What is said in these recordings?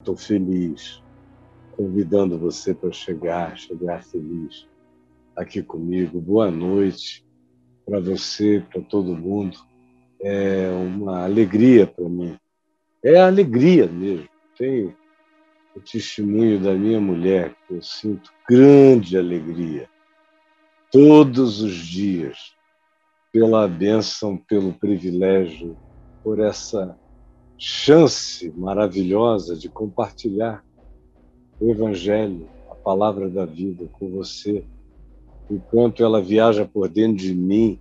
Estou feliz, convidando você para chegar, chegar feliz aqui comigo. Boa noite para você, para todo mundo. É uma alegria para mim. É alegria mesmo. Tenho o testemunho da minha mulher, que eu sinto grande alegria todos os dias, pela bênção, pelo privilégio, por essa chance maravilhosa de compartilhar o Evangelho, a palavra da vida com você, enquanto ela viaja por dentro de mim,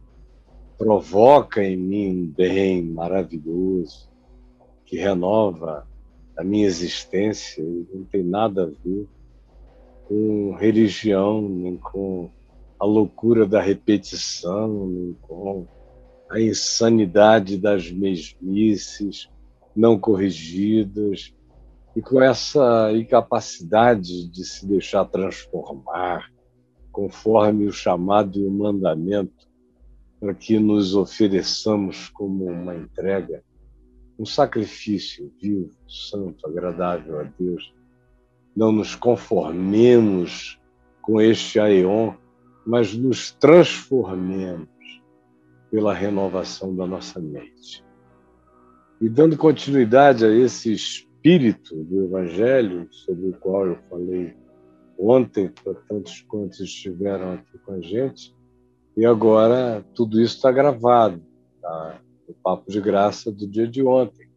provoca em mim um bem maravilhoso que renova a minha existência e não tem nada a ver com religião, nem com a loucura da repetição, nem com a insanidade das mesmices, não corrigidas e com essa incapacidade de se deixar transformar conforme o chamado e o mandamento para que nos ofereçamos como uma entrega, um sacrifício vivo, santo, agradável a Deus. Não nos conformemos com este aeon, mas nos transformemos pela renovação da nossa mente. E dando continuidade a esse espírito do Evangelho, sobre o qual eu falei ontem, para tantos quantos estiveram aqui com a gente, e agora tudo isso está gravado, tá? o Papo de Graça do dia de ontem.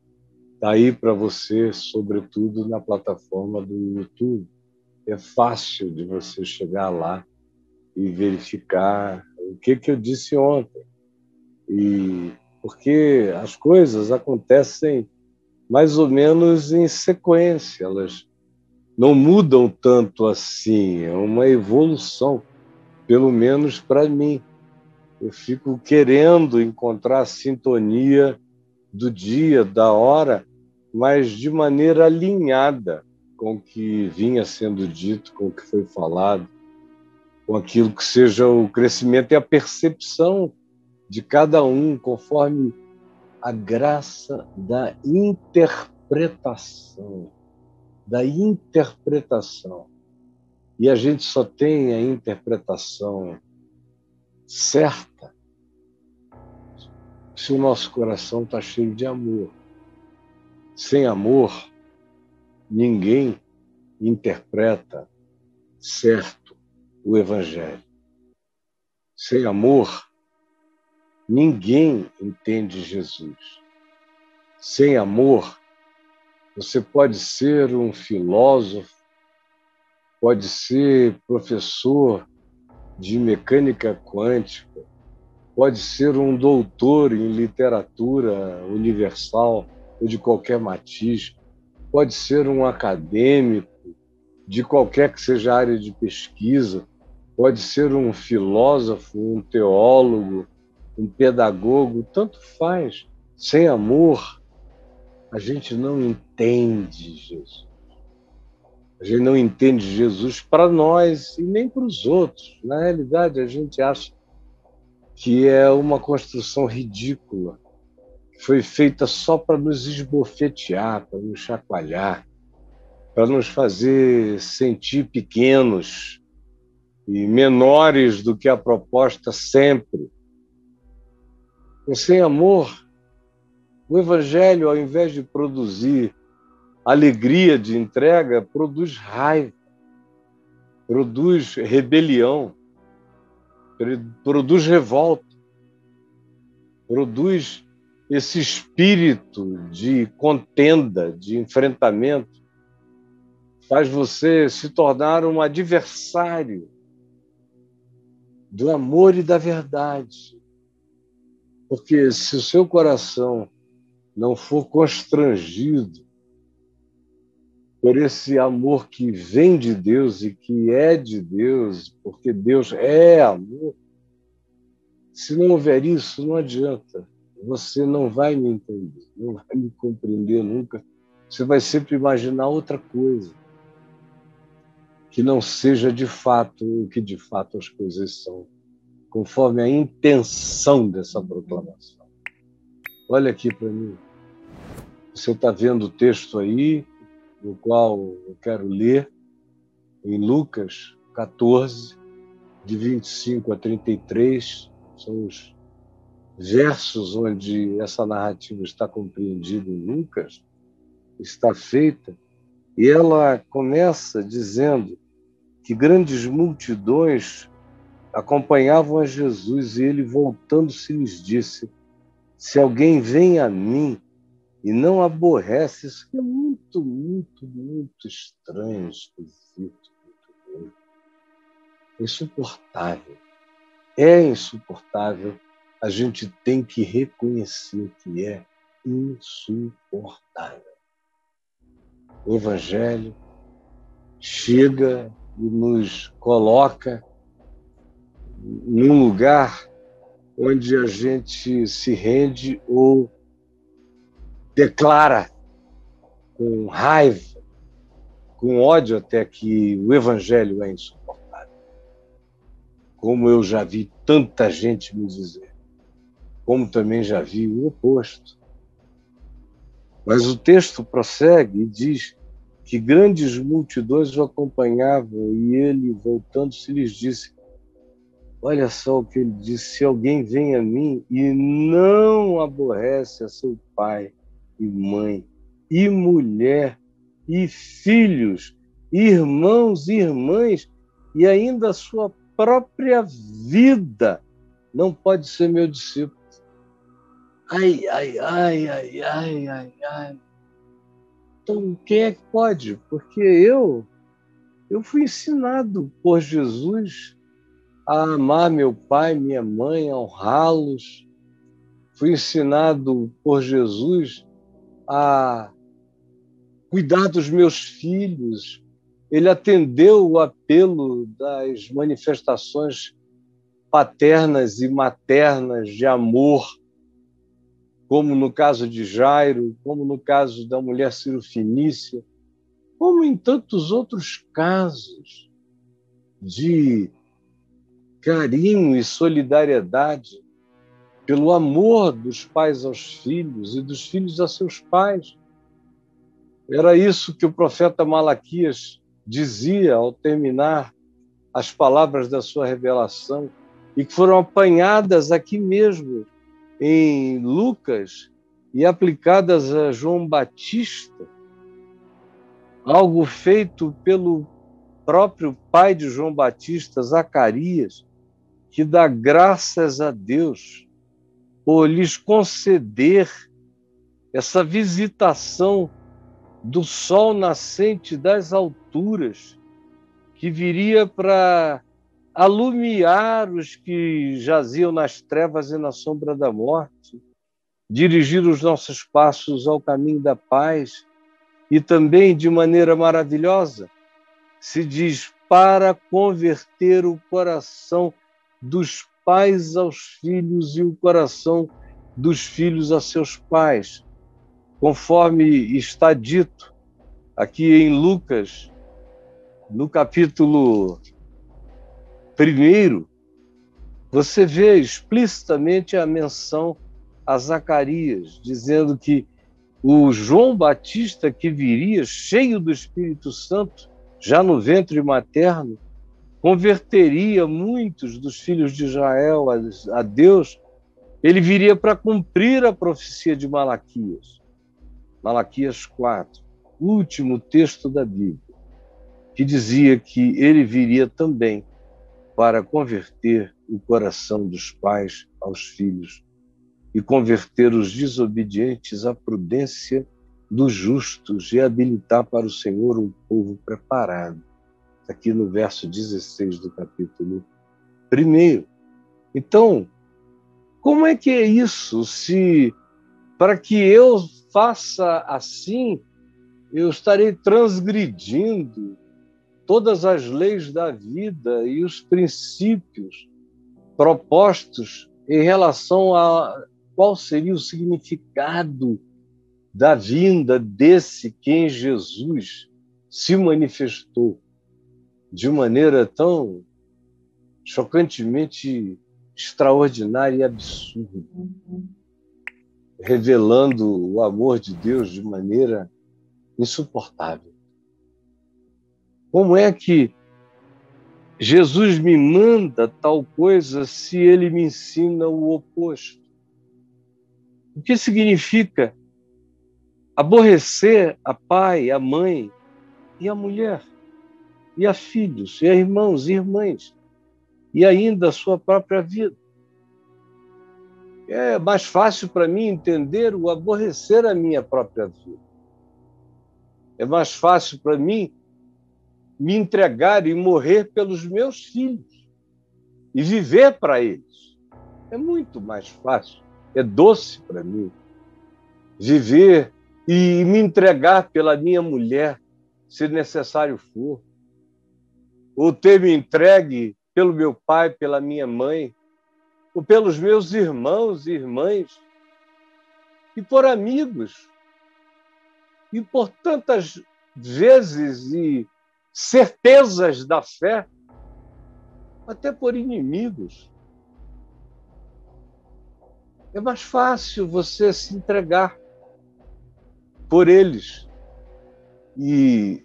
Está aí para você, sobretudo na plataforma do YouTube. É fácil de você chegar lá e verificar o que, que eu disse ontem. E porque as coisas acontecem mais ou menos em sequência, elas não mudam tanto assim, é uma evolução, pelo menos para mim. Eu fico querendo encontrar a sintonia do dia, da hora, mas de maneira alinhada com o que vinha sendo dito, com o que foi falado, com aquilo que seja o crescimento e a percepção de cada um conforme a graça da interpretação. Da interpretação. E a gente só tem a interpretação certa se o nosso coração está cheio de amor. Sem amor, ninguém interpreta certo o Evangelho. Sem amor, Ninguém entende Jesus. Sem amor, você pode ser um filósofo, pode ser professor de mecânica quântica, pode ser um doutor em literatura universal ou de qualquer matiz, pode ser um acadêmico de qualquer que seja a área de pesquisa, pode ser um filósofo, um teólogo, um pedagogo, tanto faz. Sem amor, a gente não entende Jesus. A gente não entende Jesus para nós e nem para os outros. Na realidade, a gente acha que é uma construção ridícula, que foi feita só para nos esbofetear, para nos chacoalhar, para nos fazer sentir pequenos e menores do que a proposta sempre sem amor, o Evangelho, ao invés de produzir alegria de entrega, produz raiva, produz rebelião, produz revolta, produz esse espírito de contenda, de enfrentamento, faz você se tornar um adversário do amor e da verdade. Porque se o seu coração não for constrangido por esse amor que vem de Deus e que é de Deus, porque Deus é amor, se não houver isso, não adianta. Você não vai me entender, não vai me compreender nunca. Você vai sempre imaginar outra coisa que não seja de fato o que de fato as coisas são conforme a intenção dessa proclamação. Olha aqui para mim. Você está vendo o texto aí, no qual eu quero ler, em Lucas 14, de 25 a 33, são os versos onde essa narrativa está compreendida em Lucas, está feita, e ela começa dizendo que grandes multidões acompanhavam a Jesus e ele, voltando-se, lhes disse: Se alguém vem a mim e não aborrece, isso é muito, muito, muito estranho, esquisito, muito ruim. Insuportável. É insuportável. A gente tem que reconhecer que é insuportável. O Evangelho chega e nos coloca num lugar onde a gente se rende ou declara com raiva, com ódio até que o evangelho é insuportável. Como eu já vi tanta gente me dizer, como também já vi o oposto. Mas o texto prossegue e diz que grandes multidões o acompanhavam e ele, voltando-se, lhes disse: Olha só o que ele disse: se alguém vem a mim e não aborrece a seu pai e mãe, e mulher, e filhos, irmãos e irmãs, e ainda a sua própria vida, não pode ser meu discípulo. Ai, ai, ai, ai, ai, ai, ai. Então, quem é que pode? Porque eu, eu fui ensinado por Jesus a amar meu pai, minha mãe, a honrá-los. Fui ensinado por Jesus a cuidar dos meus filhos. Ele atendeu o apelo das manifestações paternas e maternas de amor como no caso de Jairo, como no caso da mulher Cirofinícia, como em tantos outros casos de carinho e solidariedade pelo amor dos pais aos filhos e dos filhos a seus pais. Era isso que o profeta Malaquias dizia ao terminar as palavras da sua revelação e que foram apanhadas aqui mesmo em Lucas e aplicadas a João Batista, algo feito pelo próprio pai de João Batista, Zacarias, que dá graças a Deus por lhes conceder essa visitação do sol nascente das alturas, que viria para alumiar os que jaziam nas trevas e na sombra da morte, dirigir os nossos passos ao caminho da paz e também, de maneira maravilhosa, se diz para converter o coração dos pais aos filhos e o coração dos filhos a seus pais, conforme está dito aqui em Lucas, no capítulo Primeiro, você vê explicitamente a menção a Zacarias, dizendo que o João Batista que viria cheio do Espírito Santo, já no ventre materno, converteria muitos dos filhos de Israel a, Deus. Ele viria para cumprir a profecia de Malaquias. Malaquias 4, último texto da Bíblia, que dizia que ele viria também para converter o coração dos pais aos filhos e converter os desobedientes à prudência dos justos e habilitar para o Senhor um povo preparado. Aqui no verso 16 do capítulo 1. Então, como é que é isso? Se para que eu faça assim, eu estarei transgredindo todas as leis da vida e os princípios propostos em relação a qual seria o significado da vinda desse que em Jesus se manifestou de maneira tão chocantemente extraordinária e absurda, revelando o amor de Deus de maneira insuportável. Como é que Jesus me manda tal coisa se ele me ensina o oposto? O que significa aborrecer a pai, a mãe e a mulher, e a filhos, e a irmãos e irmãs, e ainda a sua própria vida? É mais fácil para mim entender o aborrecer a minha própria vida. É mais fácil para mim me entregar e morrer pelos meus filhos e viver para eles. É muito mais fácil, é doce para mim viver e me entregar pela minha mulher, se necessário for, ou ter me entregue pelo meu pai, pela minha mãe, ou pelos meus irmãos e irmãs, e por amigos, e por tantas vezes e certezas da fé, até por inimigos. É mais fácil você se entregar por eles e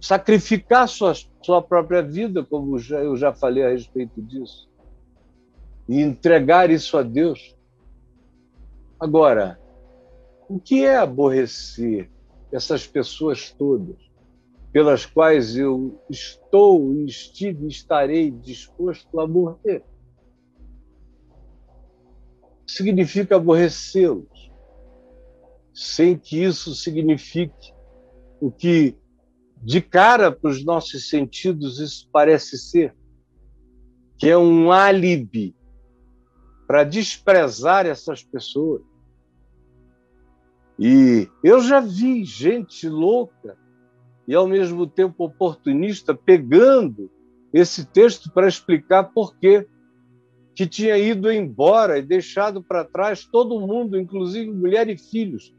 sacrificar sua, sua própria vida, como já, eu já falei a respeito disso, e entregar isso a Deus. Agora, o que é aborrecer essas pessoas todas? pelas quais eu estou, estive e estarei disposto a morrer. Significa aborrecê-los, sem que isso signifique o que, de cara para os nossos sentidos, isso parece ser, que é um álibi para desprezar essas pessoas. E eu já vi gente louca e, ao mesmo tempo, oportunista, pegando esse texto para explicar por que que tinha ido embora e deixado para trás todo mundo, inclusive mulher e filhos,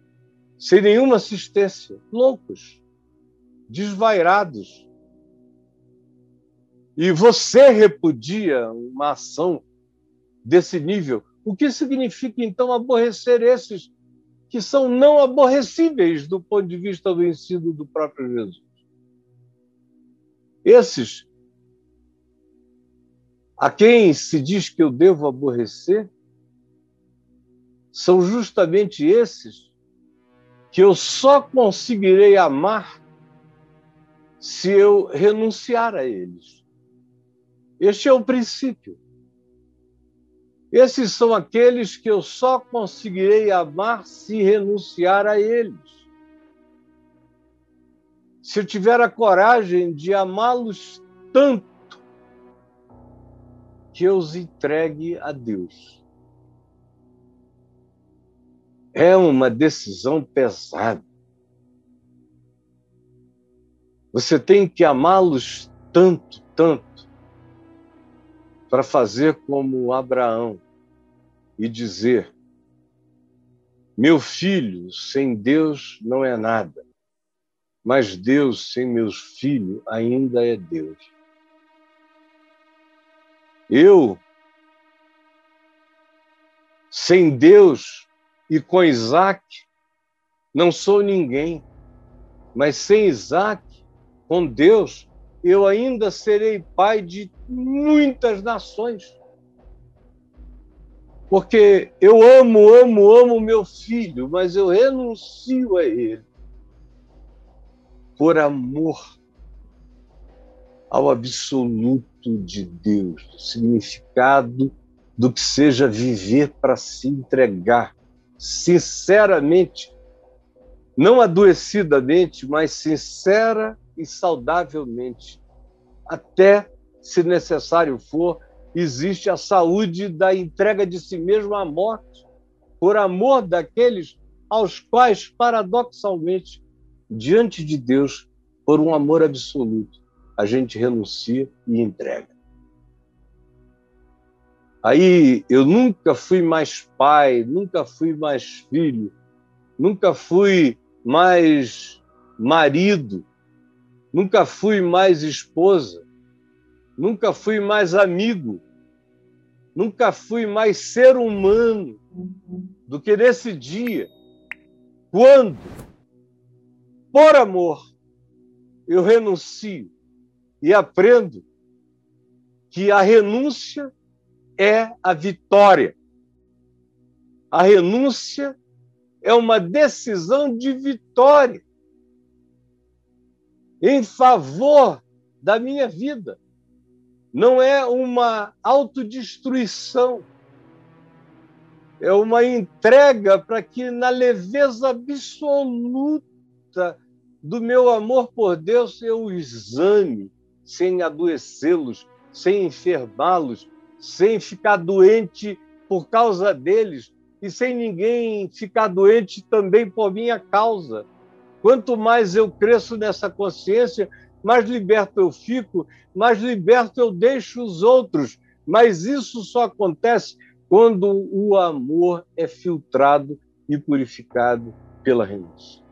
sem nenhuma assistência, loucos, desvairados. E você repudia uma ação desse nível. O que significa, então, aborrecer esses que são não aborrecíveis do ponto de vista do ensino do próprio Jesus. Esses a quem se diz que eu devo aborrecer são justamente esses que eu só conseguirei amar se eu renunciar a eles. Este é o princípio. Esses são aqueles que eu só conseguirei amar se renunciar a eles. Se eu tiver a coragem de amá-los tanto que eu os entregue a Deus. É uma decisão pesada. Você tem que amá-los tanto, tanto, para fazer como Abraão e dizer: Meu filho sem Deus não é nada, mas Deus sem meus filhos ainda é Deus. Eu, sem Deus e com Isaac, não sou ninguém, mas sem Isaac, com Deus, eu ainda serei pai de muitas nações. Porque eu amo, amo, amo meu filho, mas eu renuncio a ele por amor ao absoluto de Deus, significado do que seja viver para se entregar sinceramente, não adoecidamente, mas sincera e saudavelmente. Até, se necessário for, existe a saúde da entrega de si mesmo à morte, por amor daqueles aos quais, paradoxalmente, diante de Deus, por um amor absoluto, a gente renuncia e entrega. Aí eu nunca fui mais pai, nunca fui mais filho, nunca fui mais marido, nunca fui mais esposa, nunca fui mais amigo, nunca fui mais ser humano do que nesse dia, quando, por amor, eu renuncio e aprendo que a renúncia é a vitória. A renúncia é uma decisão de vitória em favor da minha vida. Não é uma autodestruição. É uma entrega para que, na leveza absoluta do meu amor por Deus, eu exame, sem adoecê-los, sem enfermá-los, sem ficar doente por causa deles e sem ninguém ficar doente também por minha causa. Quanto mais eu cresço nessa consciência, mais liberto eu fico, mais liberto eu deixo os outros. Mas isso só acontece quando o amor é filtrado e purificado pela renúncia.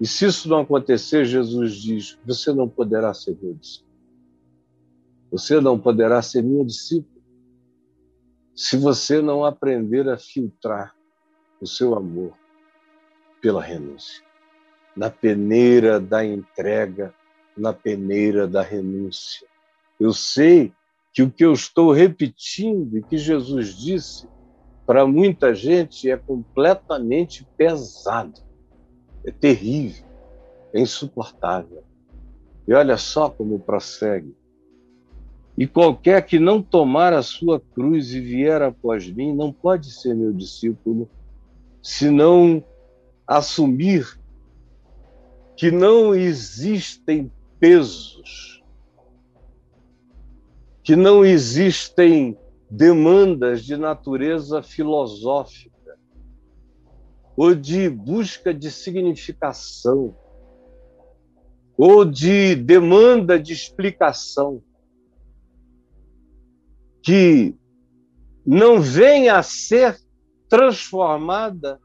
E se isso não acontecer, Jesus diz: você não poderá ser meu discípulo. Você não poderá ser minha discípula se você não aprender a filtrar o seu amor pela renúncia. Na peneira da entrega, na peneira da renúncia. Eu sei que o que eu estou repetindo e que Jesus disse para muita gente é completamente pesado, é terrível, é insuportável. E olha só como prossegue. E qualquer que não tomar a sua cruz e vier após mim não pode ser meu discípulo, se não assumir que não existem pesos que não existem demandas de natureza filosófica ou de busca de significação ou de demanda de explicação que não venha a ser transformada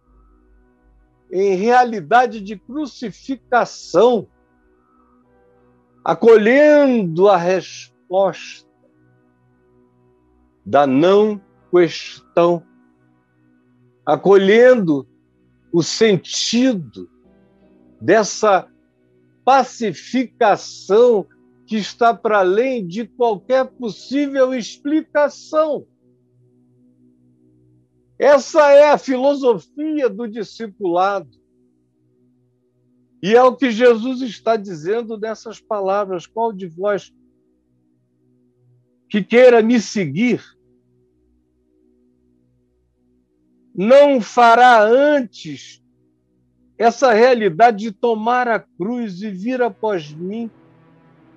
em realidade de crucificação, acolhendo a resposta da não questão, acolhendo o sentido dessa pacificação que está para além de qualquer possível explicação. Essa é a filosofia do discipulado. E é o que Jesus está dizendo nessas palavras: qual de vós que queira me seguir não fará antes essa realidade de tomar a cruz e vir após mim,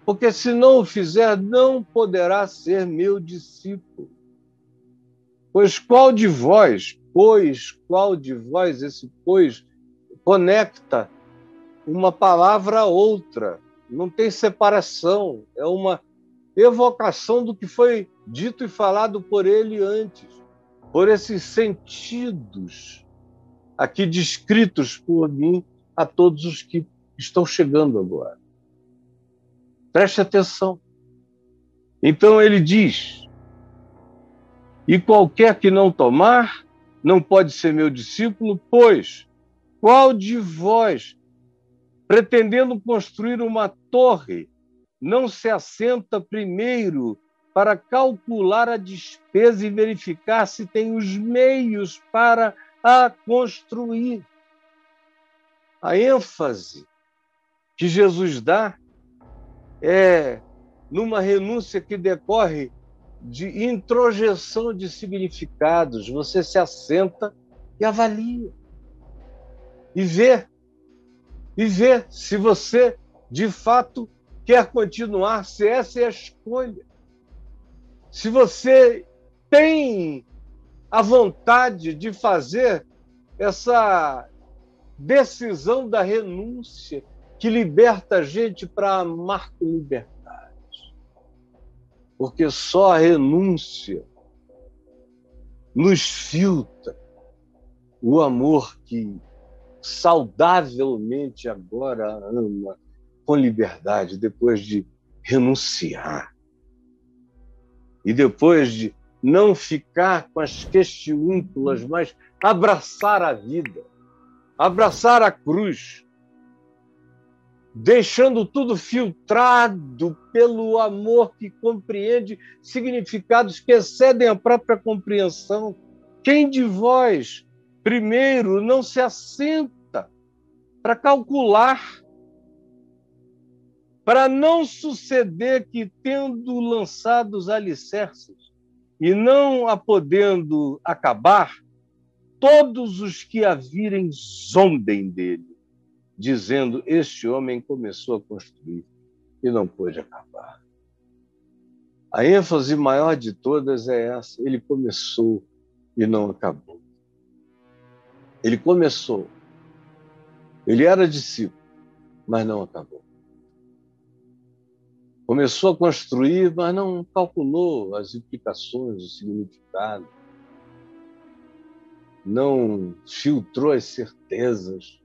porque se não o fizer, não poderá ser meu discípulo. Pois qual de vós, pois qual de vós, esse pois, conecta uma palavra a outra, não tem separação, é uma evocação do que foi dito e falado por ele antes por esses sentidos aqui descritos por mim a todos os que estão chegando agora. Preste atenção. Então ele diz: E qualquer que não tomar, não pode ser meu discípulo, pois qual de vós, pretendendo construir uma torre, não se assenta primeiro para calcular a despesa e verificar se tem os meios para a construir. A ênfase que Jesus dá é numa renúncia que decorre de introjeção de significados. Você se assenta e avalia. E vê. E vê se você, de fato, quer continuar, se essa é a escolha se você tem a vontade de fazer essa decisão da renúncia que liberta a gente para amar com liberdade. Porque só a renúncia nos filtra o amor que saudavelmente agora ama com liberdade, depois de renunciar. E depois de não ficar com as questiúnculas, mas abraçar a vida, abraçar a cruz, deixando tudo filtrado pelo amor que compreende significados que excedem a própria compreensão. Quem de vós, primeiro, não se assenta para calcular, para não suceder que, tendo lançado os alicerces e não a podendo acabar, todos os que a virem zombem dele dizendo: Este homem começou a construir e não pôde acabar. A ênfase maior de todas é essa: ele começou e não acabou. Ele começou, ele era discípulo, mas não acabou. Começou a construir, mas não calculou as implicações, o significado, não filtrou as certezas,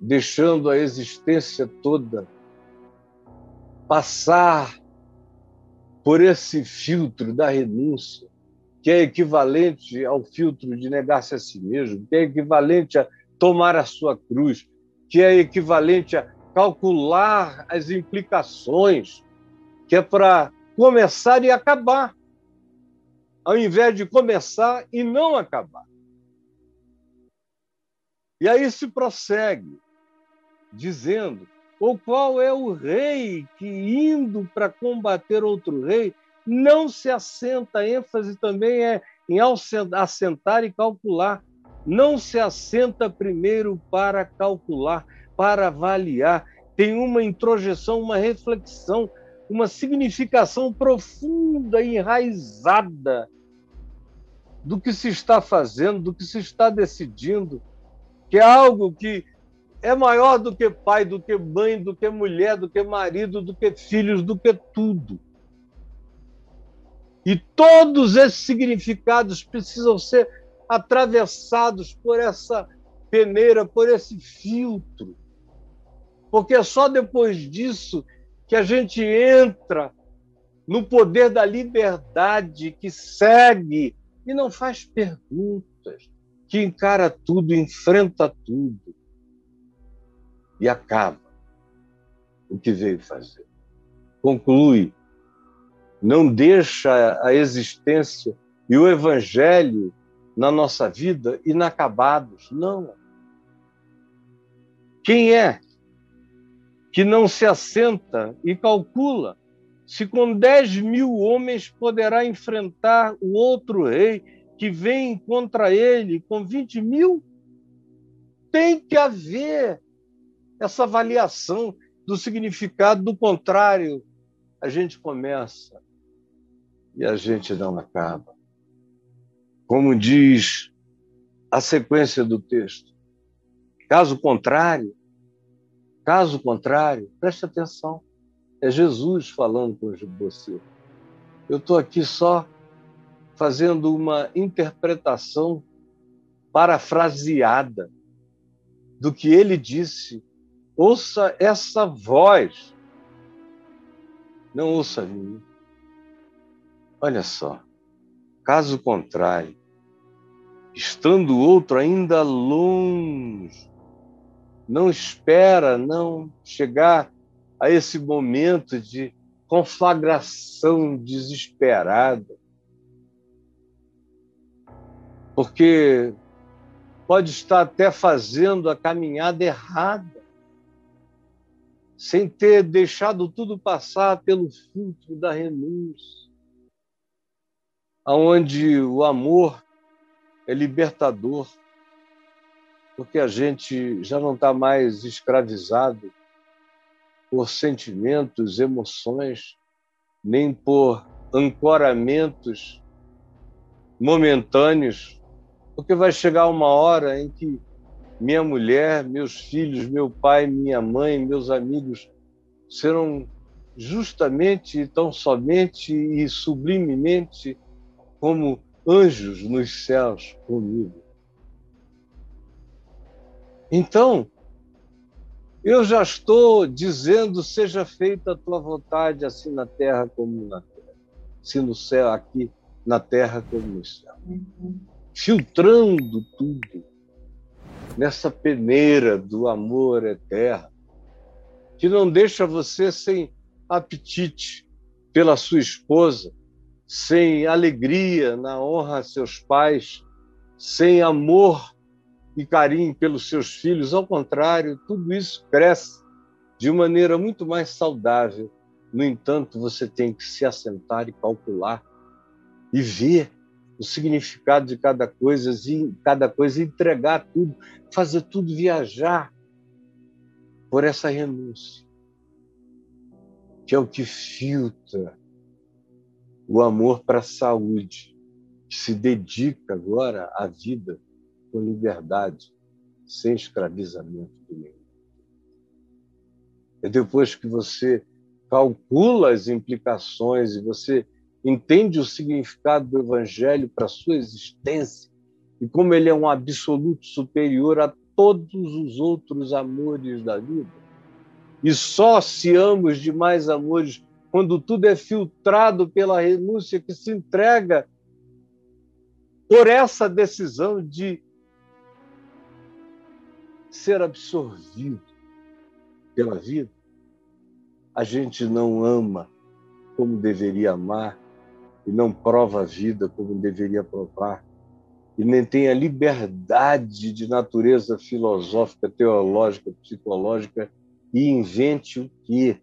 deixando a existência toda passar por esse filtro da renúncia, que é equivalente ao filtro de negar-se a si mesmo, que é equivalente a tomar a sua cruz, que é equivalente a calcular as implicações, que é para começar e acabar, ao invés de começar e não acabar. E aí se prossegue dizendo: ou qual é o rei que, indo para combater outro rei, não se assenta, a ênfase também é em assentar e calcular. Não se assenta primeiro para calcular, para avaliar. Tem uma introjeção, uma reflexão, uma significação profunda enraizada do que se está fazendo, do que se está decidindo, que é algo que é maior do que pai, do que mãe, do que mulher, do que marido, do que filhos, do que tudo. E todos esses significados precisam ser atravessados por essa peneira, por esse filtro. Porque é só depois disso que a gente entra no poder da liberdade que segue e não faz perguntas, que encara tudo, enfrenta tudo e acaba o que veio fazer. Conclui, não deixa a existência e o evangelho na nossa vida inacabados. Não. Quem é que não se assenta e calcula se com 10 mil homens poderá enfrentar o outro rei que vem contra ele com 20 mil? Tem que haver essa avaliação do significado, do contrário, a gente começa e a gente não acaba. Como diz a sequência do texto. Caso contrário, caso contrário, preste atenção, é Jesus falando com você. Eu estou aqui só fazendo uma interpretação parafraseada do que ele disse Ouça essa voz. Não ouça a mim. Olha só. Caso contrário, estando o outro ainda longe, não espera não chegar a esse momento de conflagração desesperada. Porque pode estar até fazendo a caminhada errada sem ter deixado tudo passar pelo filtro da renúncia, aonde o amor é libertador, porque a gente já não está mais escravizado por sentimentos, emoções, nem por ancoramentos momentâneos, porque vai chegar uma hora em que minha mulher, meus filhos, meu pai, minha mãe, meus amigos serão justamente, tão somente e sublimemente como anjos nos céus comigo. Então, eu já estou dizendo: seja feita a tua vontade, assim na terra como na terra, se no céu, aqui na terra como no céu. Uhum. Filtrando tudo nessa peneira do amor eterno, que não deixa você sem apetite pela sua esposa, sem alegria na honra a seus pais, sem amor e carinho pelos seus filhos. Ao contrário, tudo isso cresce de maneira muito mais saudável. No entanto, você tem que se assentar e calcular e ver o significado de cada coisa, cada coisa entregar tudo, fazer tudo viajar por essa renúncia, que é o que filtra o amor para a saúde, que se dedica agora à vida com liberdade, sem escravizamento nenhum. É depois que você calcula as implicações e você entende o significado do Evangelho para a sua existência e como ele é um absoluto superior a todos os outros amores da vida. E só se ama os demais amores quando tudo é filtrado pela renúncia que se entrega por essa decisão de ser absorvido pela vida. A gente não ama como deveria amar e não prova a vida como deveria provar, e nem tem a liberdade de natureza filosófica, teológica, psicológica, e invente o quê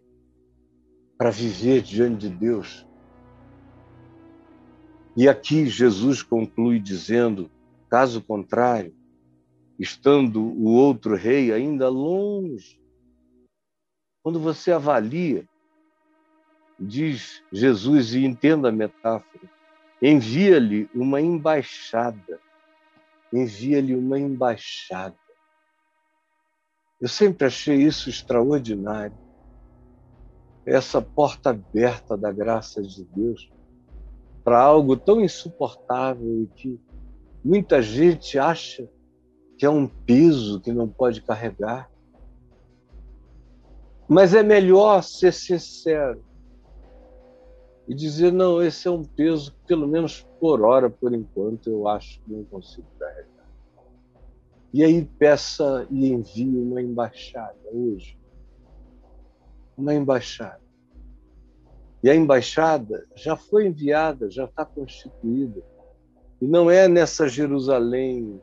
para viver diante de Deus. E aqui Jesus conclui dizendo: caso contrário, estando o outro rei ainda longe, quando você avalia diz Jesus, e entenda a metáfora, envia-lhe uma embaixada. Envia-lhe uma embaixada. Eu sempre achei isso extraordinário. Essa porta aberta da graça de Deus para algo tão insuportável e que muita gente acha que é um peso que não pode carregar. Mas é melhor ser sincero e dizer: não, esse é um peso, pelo menos por hora, por enquanto, eu acho que não consigo carregar. E aí peça e envie uma embaixada hoje. Uma embaixada. E a embaixada já foi enviada, já está constituída. E não é nessa Jerusalém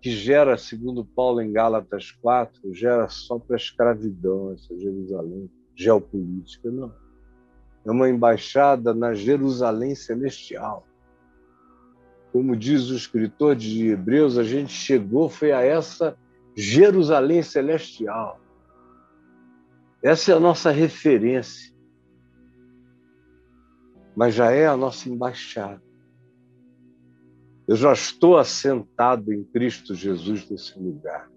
que gera, segundo Paulo em Gálatas 4, gera só para a escravidão, essa Jerusalém geopolítica, não é uma embaixada na Jerusalém celestial. Como diz o escritor de Hebreus, a gente chegou foi a essa Jerusalém celestial. Essa é a nossa referência. Mas já é a nossa embaixada. Eu já estou assentado em Cristo Jesus nesse lugar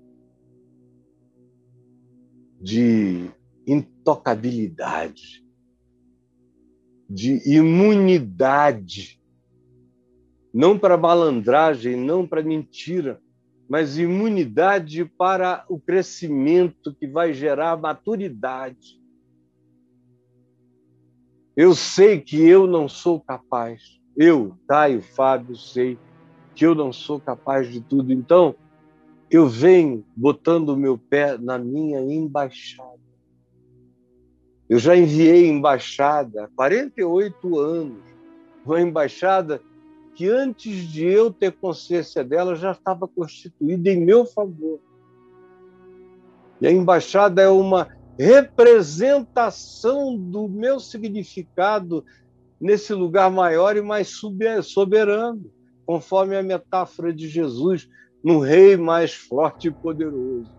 de intocabilidade, de imunidade, não para malandragem, não para mentira, mas imunidade para o crescimento que vai gerar maturidade. Eu sei que eu não sou capaz. Eu, Caio Fábio, sei que eu não sou capaz de tudo. Então, eu venho botando o meu pé na minha embaixada. Eu já enviei embaixada há 48 anos, uma embaixada que antes de eu ter consciência dela já estava constituída em meu favor. E a embaixada é uma representação do meu significado nesse lugar maior e mais soberano, conforme a metáfora de Jesus, num rei mais forte e poderoso.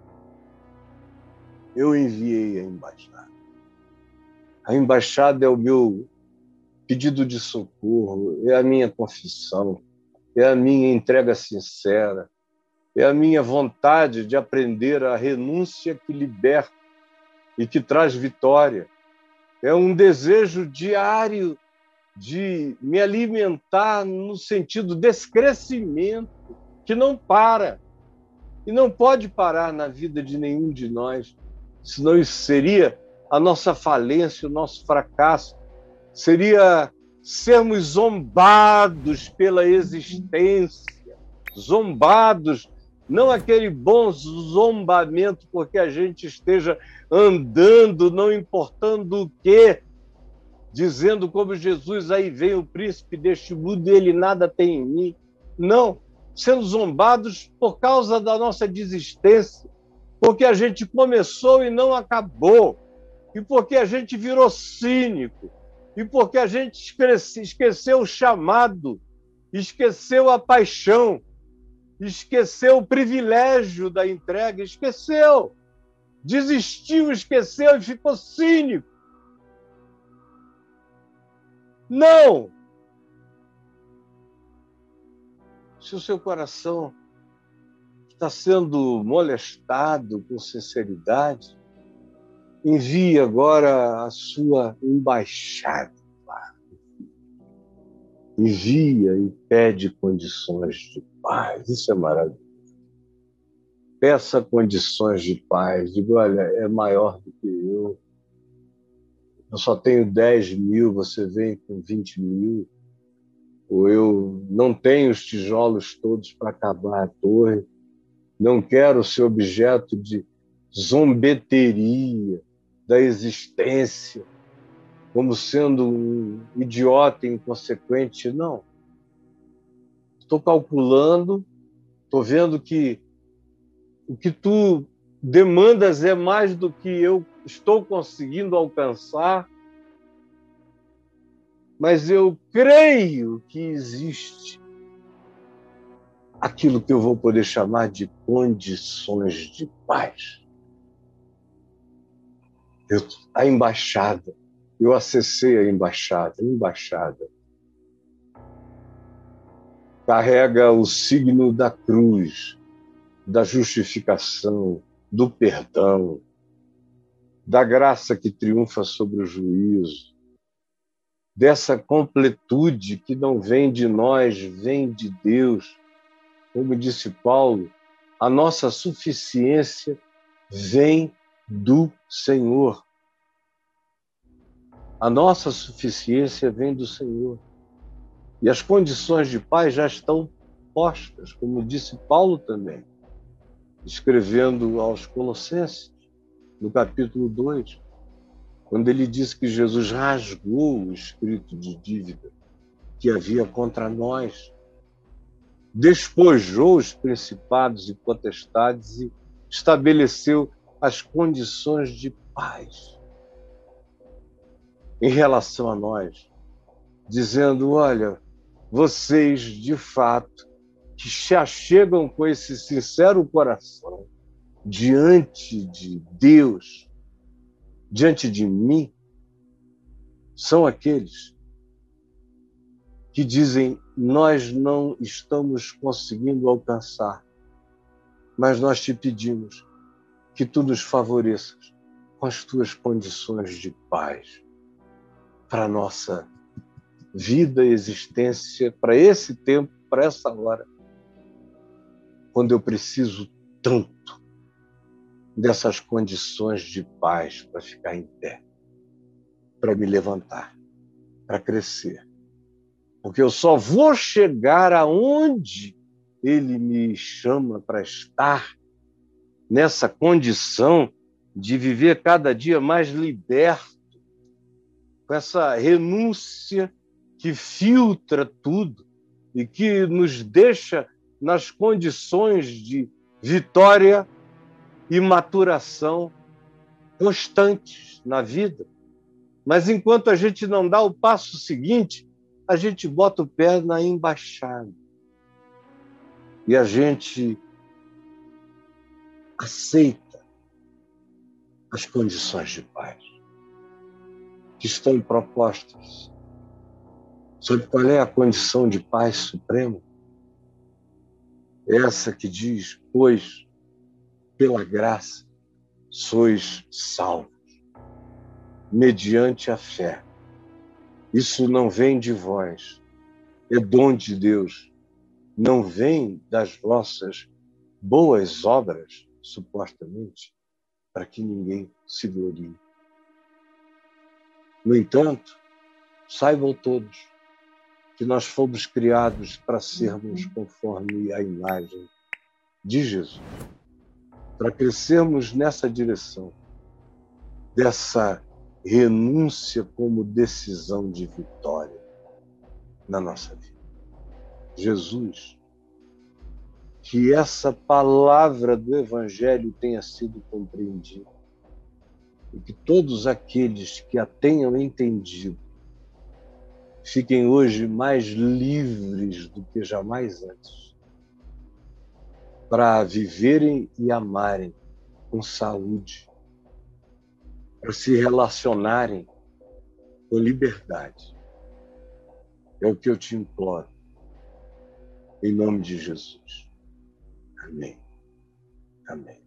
Eu enviei a embaixada. A embaixada é o meu pedido de socorro, é a minha confissão, é a minha entrega sincera, é a minha vontade de aprender a renúncia que liberta e que traz vitória. É um desejo diário de me alimentar no sentido desse crescimento que não para e não pode parar na vida de nenhum de nós, senão isso seria a nossa falência, o nosso fracasso, seria sermos zombados pela existência, zombados não aquele bom zombamento porque a gente esteja andando, não importando o quê, dizendo como Jesus, aí vem o príncipe deste mundo e ele nada tem em mim. Não, sendo zombados por causa da nossa desistência, porque a gente começou e não acabou, e porque a gente virou cínico, e porque a gente esqueceu o chamado, esqueceu a paixão, esqueceu o privilégio da entrega, esqueceu, desistiu, esqueceu e ficou cínico. Não! Se o seu coração está sendo molestado com sinceridade, envie agora a sua embaixada. Envia e pede condições de paz. Isso é maravilhoso. Peça condições de paz. Diga, olha, é maior do que eu. Eu só tenho 10 mil, você vem com 20 mil. Ou eu não tenho os tijolos todos para acabar a torre. Não quero ser objeto de zombeteria da existência, como sendo um idiota inconsequente. Não estou calculando, estou vendo que o que tu demandas é mais do que eu estou conseguindo alcançar, mas eu creio que existe aquilo que eu vou poder chamar de condições de paz. Eu, a embaixada, eu acessei a embaixada, a embaixada carrega o signo da cruz, da justificação, do perdão, da graça que triunfa sobre o juízo, dessa completude que não vem de nós, vem de Deus. Como disse Paulo, a nossa suficiência vem do Senhor. A nossa suficiência vem do Senhor. E as condições de paz já estão postas, como disse Paulo também, escrevendo aos Colossenses, no capítulo 2, quando ele disse que Jesus rasgou o espírito de dívida que havia contra nós, despojou os principados e potestades e estabeleceu as condições de paz em relação a nós, dizendo: olha, vocês, de fato, que se achegam com esse sincero coração diante de Deus, diante de mim, são aqueles que dizem: Nós não estamos conseguindo alcançar, mas nós te pedimos que tu nos favoreças com as tuas condições de paz para a nossa vida, existência, para esse tempo, para essa hora, quando eu preciso tanto dessas condições de paz para ficar em pé, para me levantar, para crescer. Porque eu só vou chegar aonde ele me chama para estar, nessa condição de viver cada dia mais liberto, com essa renúncia que filtra tudo e que nos deixa nas condições de vitória e maturação constantes na vida. Mas enquanto a gente não dá o passo seguinte, a gente bota o pé na embaixada. E a gente aceita as condições de paz que estão propostas Sabe qual é a condição de paz suprema? Essa que diz: Pois, pela graça, sois salvos, mediante a fé. Isso não vem de vós, é dom de Deus, não vem das vossas boas obras, supostamente, para que ninguém se glorie. No entanto, saibam todos que nós fomos criados para sermos conforme a imagem de Jesus, para crescermos nessa direção, dessa renúncia como decisão de vitória na nossa vida. Jesus, que essa palavra do Evangelho tenha sido compreendida e que todos aqueles que a tenham entendido fiquem hoje mais livres do que jamais antes para viverem e amarem com saúde, para se relacionarem com liberdade. É o que eu te imploro. Em nome de Jesus. Amém. Amém.